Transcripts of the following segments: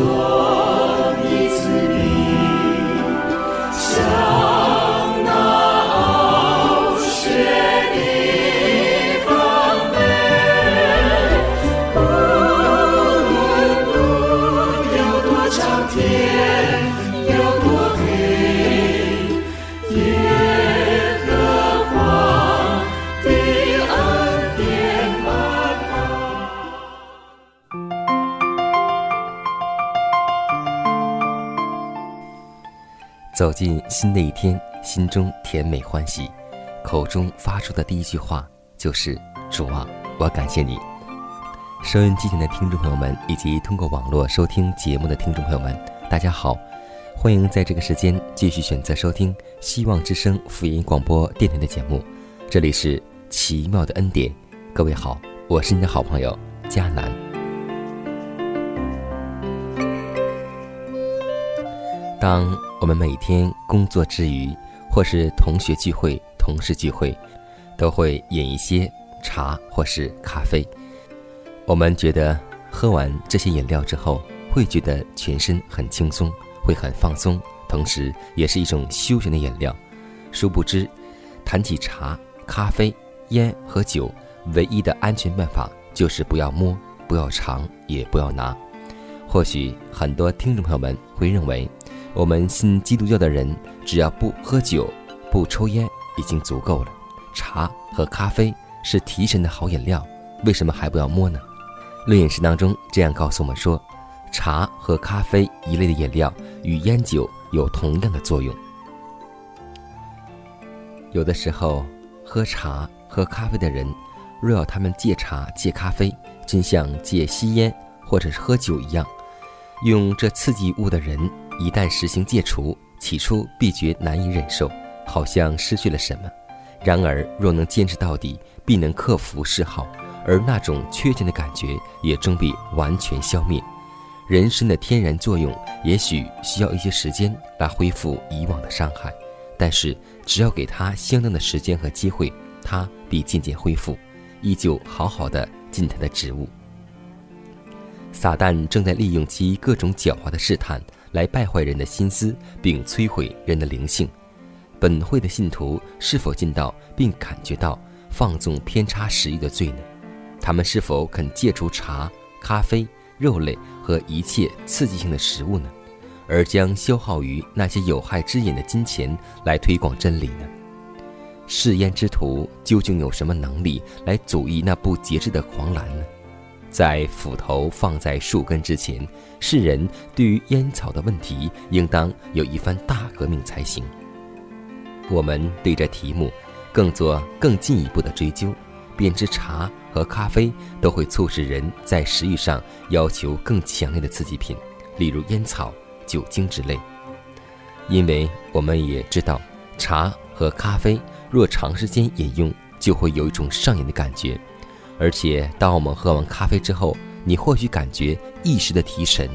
Oh. 进新的一天，心中甜美欢喜，口中发出的第一句话就是“主啊，我感谢你”。收音机前的听众朋友们，以及通过网络收听节目的听众朋友们，大家好，欢迎在这个时间继续选择收听希望之声福音广播电台的节目。这里是奇妙的恩典，各位好，我是你的好朋友佳南。当我们每天工作之余，或是同学聚会、同事聚会，都会饮一些茶或是咖啡。我们觉得喝完这些饮料之后，会觉得全身很轻松，会很放松，同时也是一种休闲的饮料。殊不知，谈起茶、咖啡、烟和酒，唯一的安全办法就是不要摸、不要尝、也不要拿。或许很多听众朋友们会认为。我们信基督教的人，只要不喝酒、不抽烟，已经足够了。茶和咖啡是提神的好饮料，为什么还不要摸呢？论饮食当中这样告诉我们说，茶和咖啡一类的饮料与烟酒有同样的作用。有的时候，喝茶、喝咖啡的人，若要他们戒茶、戒咖啡，真像戒吸烟或者是喝酒一样，用这刺激物的人。一旦实行戒除，起初必觉难以忍受，好像失去了什么；然而若能坚持到底，必能克服嗜好，而那种缺陷的感觉也终必完全消灭。人参的天然作用也许需要一些时间来恢复以往的伤害，但是只要给他相当的时间和机会，他必渐渐恢复，依旧好好的尽他的职务。撒旦正在利用其各种狡猾的试探。来败坏人的心思，并摧毁人的灵性。本会的信徒是否尽到并感觉到放纵偏差食欲的罪呢？他们是否肯戒除茶、咖啡、肉类和一切刺激性的食物呢？而将消耗于那些有害之饮的金钱来推广真理呢？嗜烟之徒究竟有什么能力来阻抑那不节制的狂澜呢？在斧头放在树根之前，世人对于烟草的问题，应当有一番大革命才行。我们对这题目，更做更进一步的追究，便知茶和咖啡都会促使人在食欲上要求更强烈的刺激品，例如烟草、酒精之类。因为我们也知道，茶和咖啡若长时间饮用，就会有一种上瘾的感觉。而且，当我们喝完咖啡之后，你或许感觉一时的提神，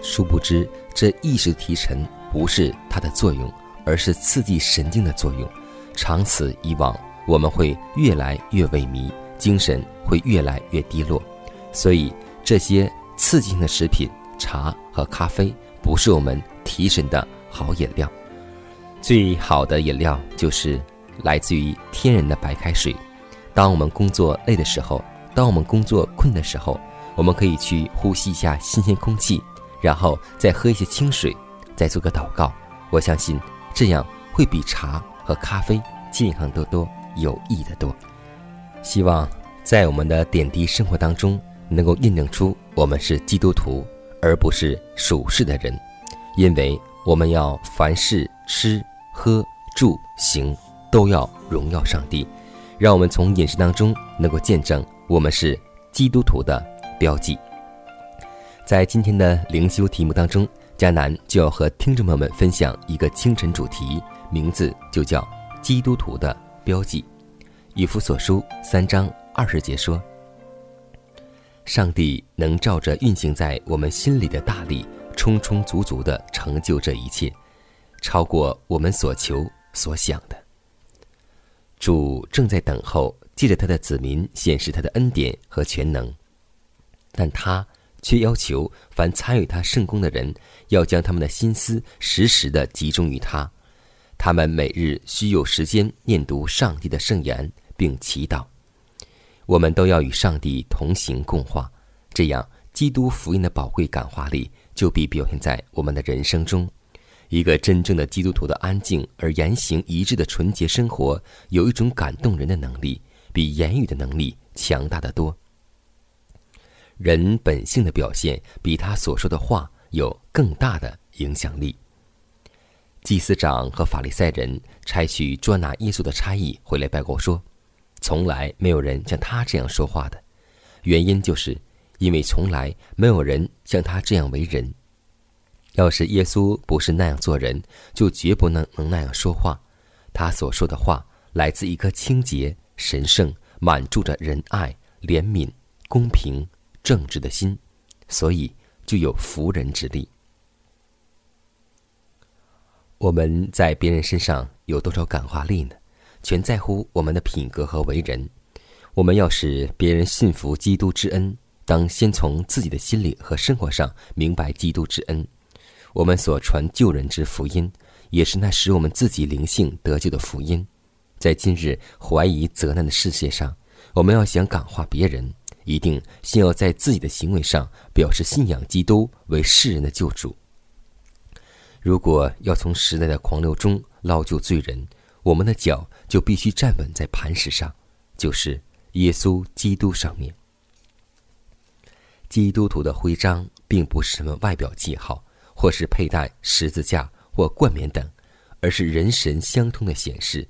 殊不知这一时的提神不是它的作用，而是刺激神经的作用。长此以往，我们会越来越萎靡，精神会越来越低落。所以，这些刺激性的食品，茶和咖啡，不是我们提神的好饮料。最好的饮料就是来自于天然的白开水。当我们工作累的时候，当我们工作困的时候，我们可以去呼吸一下新鲜空气，然后再喝一些清水，再做个祷告。我相信这样会比茶和咖啡健康得多，有益得多。希望在我们的点滴生活当中，能够印证出我们是基督徒，而不是属世的人。因为我们要凡事吃喝住行都要荣耀上帝。让我们从饮食当中能够见证我们是基督徒的标记。在今天的灵修题目当中，迦南就要和听众朋友们分享一个清晨主题，名字就叫“基督徒的标记”。以弗所书三章二十节说：“上帝能照着运行在我们心里的大力，充充足足的成就这一切，超过我们所求所想的。”主正在等候，借着他的子民显示他的恩典和全能，但他却要求凡参与他圣功的人，要将他们的心思时时的集中于他。他们每日需有时间念读上帝的圣言，并祈祷。我们都要与上帝同行共话，这样基督福音的宝贵感化力就必表现在我们的人生中。一个真正的基督徒的安静而言行一致的纯洁生活，有一种感动人的能力，比言语的能力强大的多。人本性的表现，比他所说的话有更大的影响力。祭司长和法利赛人差去捉拿耶稣的差役回来报告说，从来没有人像他这样说话的，原因就是因为从来没有人像他这样为人。要是耶稣不是那样做人，就绝不能能那样说话。他所说的话来自一颗清洁、神圣、满住着仁爱、怜悯、公平、正直的心，所以就有服人之力。我们在别人身上有多少感化力呢？全在乎我们的品格和为人。我们要使别人信服基督之恩，当先从自己的心里和生活上明白基督之恩。我们所传救人之福音，也是那使我们自己灵性得救的福音。在今日怀疑责难的世界上，我们要想感化别人，一定先要在自己的行为上表示信仰基督为世人的救主。如果要从时代的狂流中捞救罪人，我们的脚就必须站稳在磐石上，就是耶稣基督上面。基督徒的徽章并不是什么外表记号。或是佩戴十字架或冠冕等，而是人神相通的显示。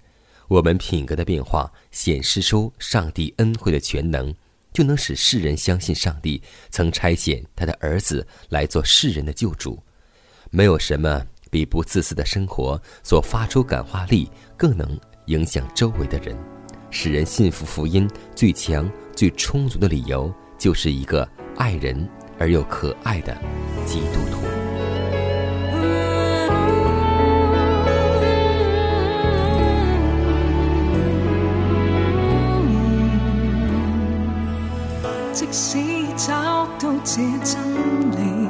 我们品格的变化显示出上帝恩惠的全能，就能使世人相信上帝曾差遣他的儿子来做世人的救主。没有什么比不自私的生活所发出感化力更能影响周围的人，使人信服福音。最强、最充足的理由，就是一个爱人而又可爱的基督徒。使找到这真理，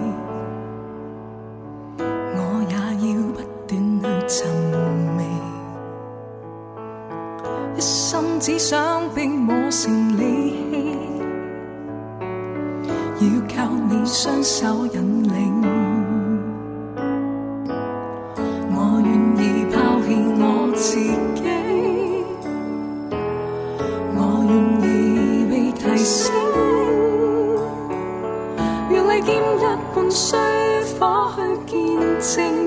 我也要不断去寻觅。一心只想被磨成利器，要靠你双手去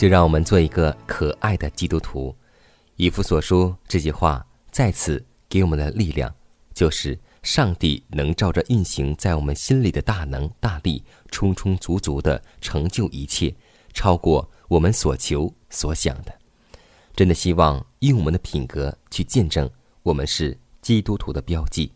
就让我们做一个可爱的基督徒。以弗所书这句话再次给我们的力量，就是上帝能照着运行在我们心里的大能大力，充充足足的成就一切，超过我们所求所想的。真的希望用我们的品格去见证我们是基督徒的标记。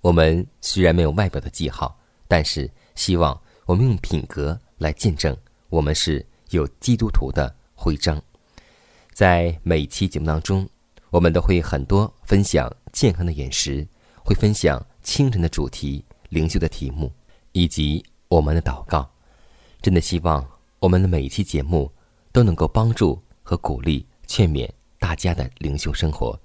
我们虽然没有外表的记号，但是希望我们用品格来见证我们是有基督徒的徽章。在每期节目当中，我们都会很多分享健康的饮食，会分享清晨的主题、灵修的题目，以及我们的祷告。真的希望我们的每一期节目都能够帮助和鼓励、劝勉大家的灵修生活。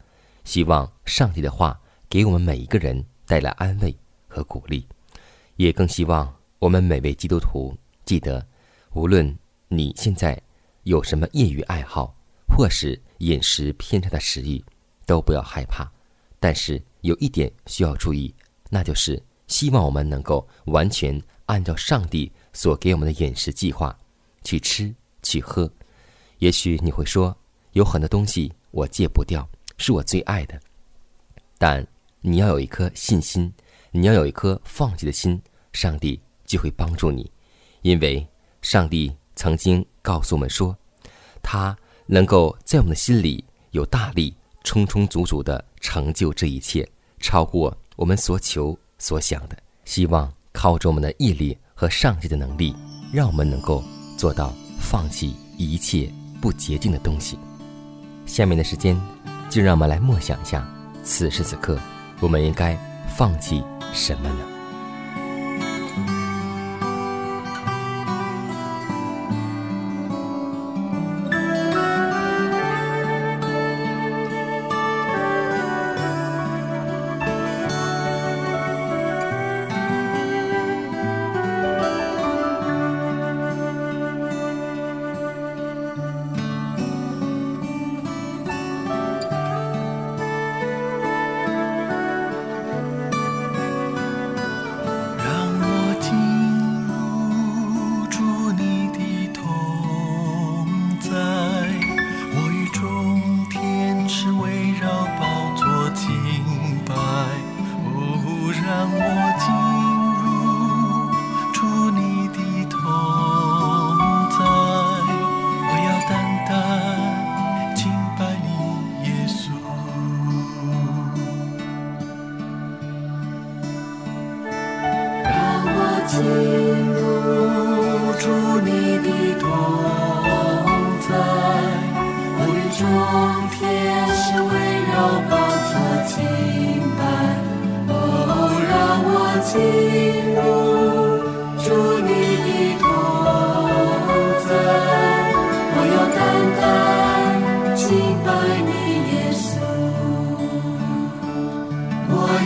希望上帝的话给我们每一个人带来安慰和鼓励，也更希望我们每位基督徒记得，无论你现在有什么业余爱好，或是饮食偏差的食欲，都不要害怕。但是有一点需要注意，那就是希望我们能够完全按照上帝所给我们的饮食计划去吃去喝。也许你会说，有很多东西我戒不掉，是我最爱的。但你要有一颗信心，你要有一颗放弃的心，上帝就会帮助你，因为上帝曾经告诉我们说，他能够在我们的心里有大力，充充足足的成就这一切，超过我们所求所想的。希望靠着我们的毅力和上帝的能力，让我们能够做到放弃一切不洁净的东西。下面的时间，就让我们来默想一下，此时此刻，我们应该放弃什么呢？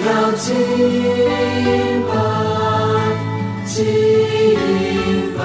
要敬拜，敬拜，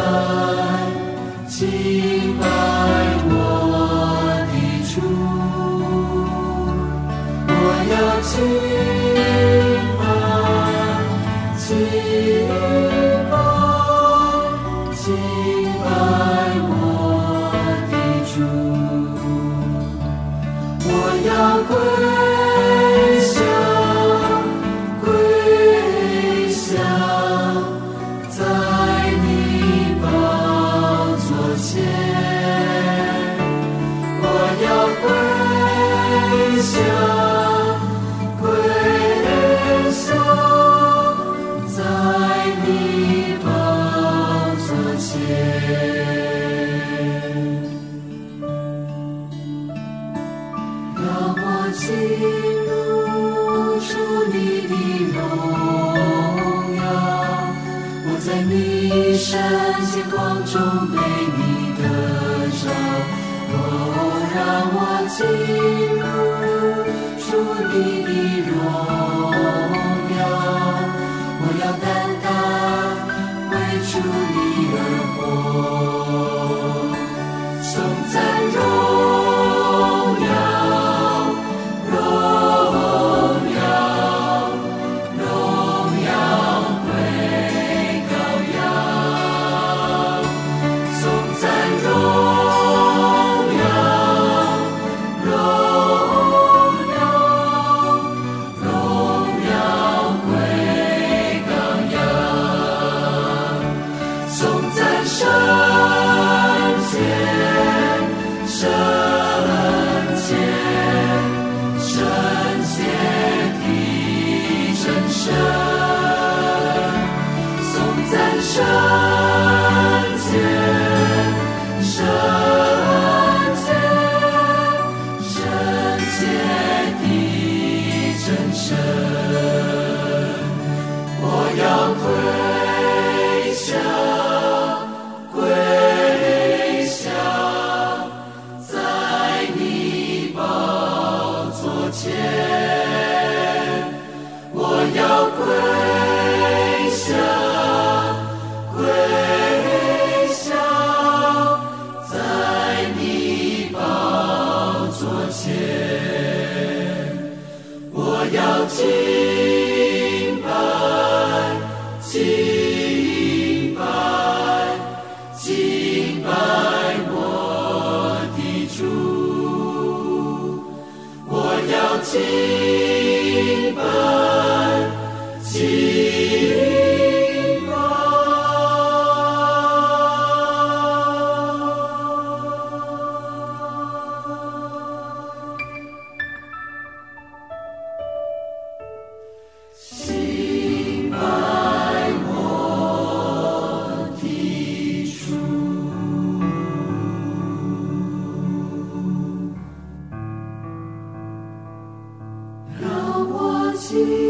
ti.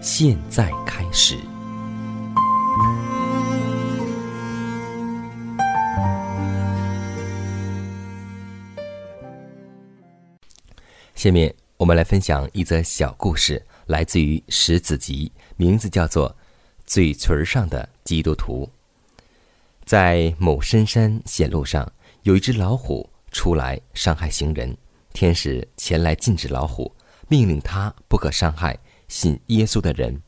现在开始。下面我们来分享一则小故事，来自于《石子集》，名字叫做《嘴唇上的基督徒》。在某深山险路上，有一只老虎出来伤害行人。天使前来禁止老虎，命令他不可伤害信耶稣的人。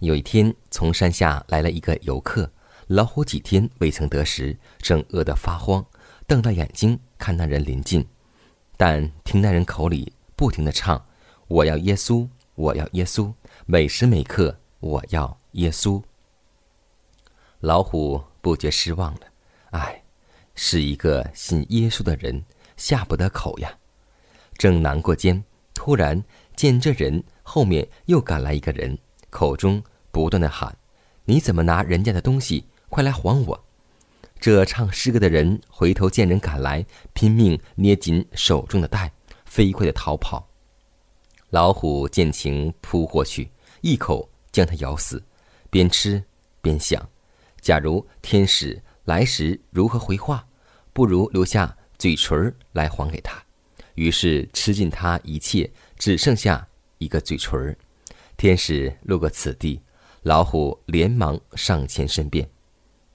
有一天，从山下来了一个游客，老虎几天未曾得食，正饿得发慌，瞪大眼睛看那人临近。但听那人口里不停的唱：“我要耶稣，我要耶稣，每时每刻我要耶稣。”老虎不觉失望了，唉，是一个信耶稣的人下不得口呀。正难过间，突然见这人后面又赶来一个人，口中不断的喊：“你怎么拿人家的东西？快来还我！”这唱诗歌的人回头见人赶来，拼命捏紧手中的带，飞快的逃跑。老虎见情扑过去，一口将它咬死，边吃边想：假如天使来时如何回话？不如留下嘴唇来还给他。于是吃尽他一切，只剩下一个嘴唇儿。天使路过此地，老虎连忙上前申辩：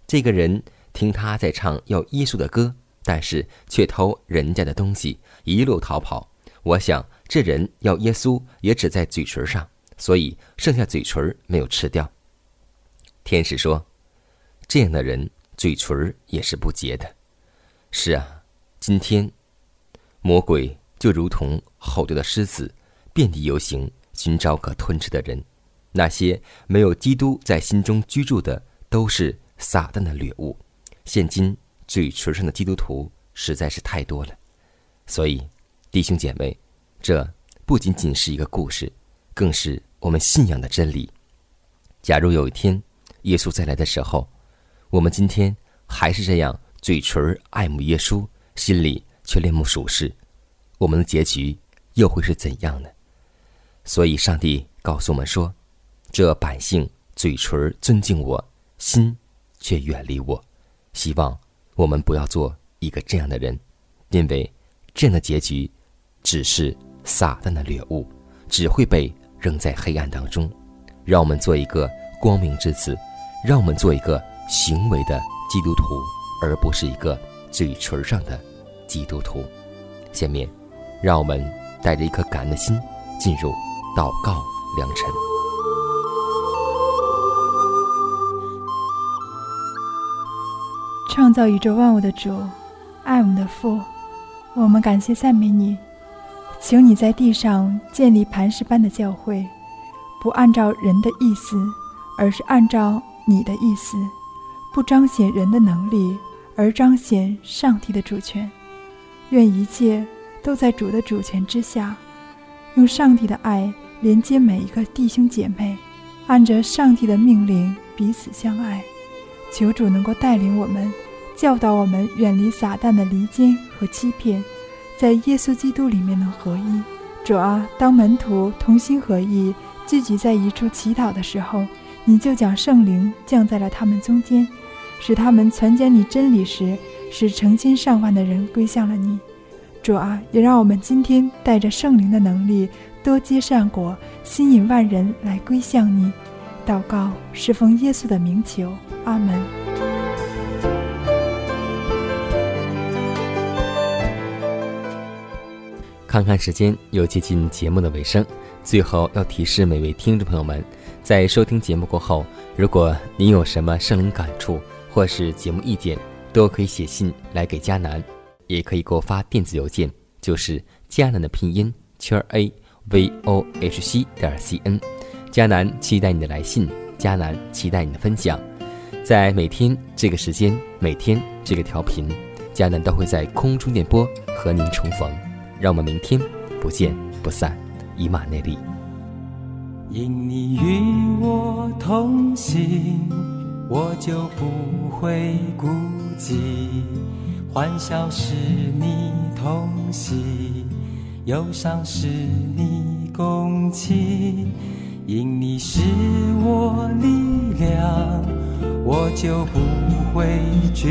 这个人。听他在唱要耶稣的歌，但是却偷人家的东西，一路逃跑。我想这人要耶稣也只在嘴唇上，所以剩下嘴唇没有吃掉。天使说：“这样的人嘴唇也是不洁的。”是啊，今天魔鬼就如同吼叫的狮子，遍地游行，寻找可吞吃的人。那些没有基督在心中居住的，都是撒旦的掠物。现今嘴唇上的基督徒实在是太多了，所以弟兄姐妹，这不仅仅是一个故事，更是我们信仰的真理。假如有一天耶稣再来的时候，我们今天还是这样嘴唇爱慕耶稣，心里却恋慕属世，我们的结局又会是怎样呢？所以上帝告诉我们说：“这百姓嘴唇尊敬我，心却远离我。”希望我们不要做一个这样的人，因为这样的结局只是撒旦的猎物，只会被扔在黑暗当中。让我们做一个光明之子，让我们做一个行为的基督徒，而不是一个嘴唇上的基督徒。下面，让我们带着一颗感恩的心进入祷告良辰。创造宇宙万物的主，爱我们的父，我们感谢赞美你，请你在地上建立磐石般的教会，不按照人的意思，而是按照你的意思，不彰显人的能力，而彰显上帝的主权。愿一切都在主的主权之下，用上帝的爱连接每一个弟兄姐妹，按着上帝的命令彼此相爱。求主能够带领我们。教导我们远离撒旦的离间和欺骗，在耶稣基督里面能合一。主啊，当门徒同心合意聚集在一处祈祷的时候，你就将圣灵降在了他们中间，使他们传讲你真理时，使成千上万的人归向了你。主啊，也让我们今天带着圣灵的能力，多结善果，吸引万人来归向你。祷告是奉耶稣的名求，阿门。看看时间，又接近节目的尾声。最后要提示每位听众朋友们，在收听节目过后，如果您有什么圣灵感触或是节目意见，都可以写信来给迦南，也可以给我发电子邮件，就是迦南的拼音圈 a v o h c 点 c n。迦南期待你的来信，迦南期待你的分享。在每天这个时间，每天这个调频，迦南都会在空中电波和您重逢。让我们明天不见不散。以马内利。因你与我同行，我就不会孤寂。欢笑是你同喜，忧伤是你共情。因你是我力量，我就不会绝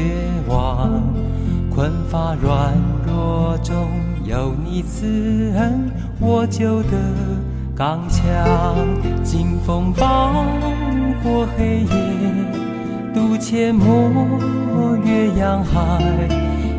望。困乏软弱中有你慈恩，我就得刚强。经风暴过黑夜，渡阡陌越洋海，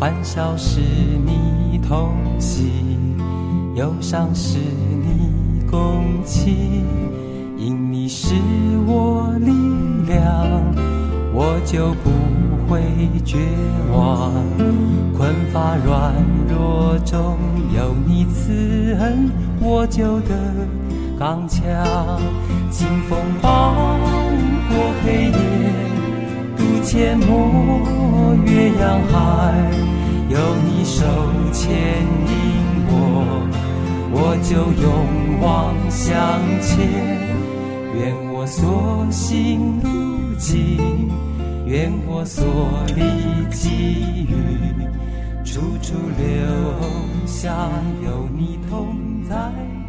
欢笑是你同喜，忧伤是你共情。因你是我力量，我就不会绝望。困乏软弱中有你慈恩，我就得刚强。清风暴过黑夜。阡陌越洋海，有你手牵引我，我就勇往向前。愿我所行路径，愿我所历际遇，处处留下有你同在。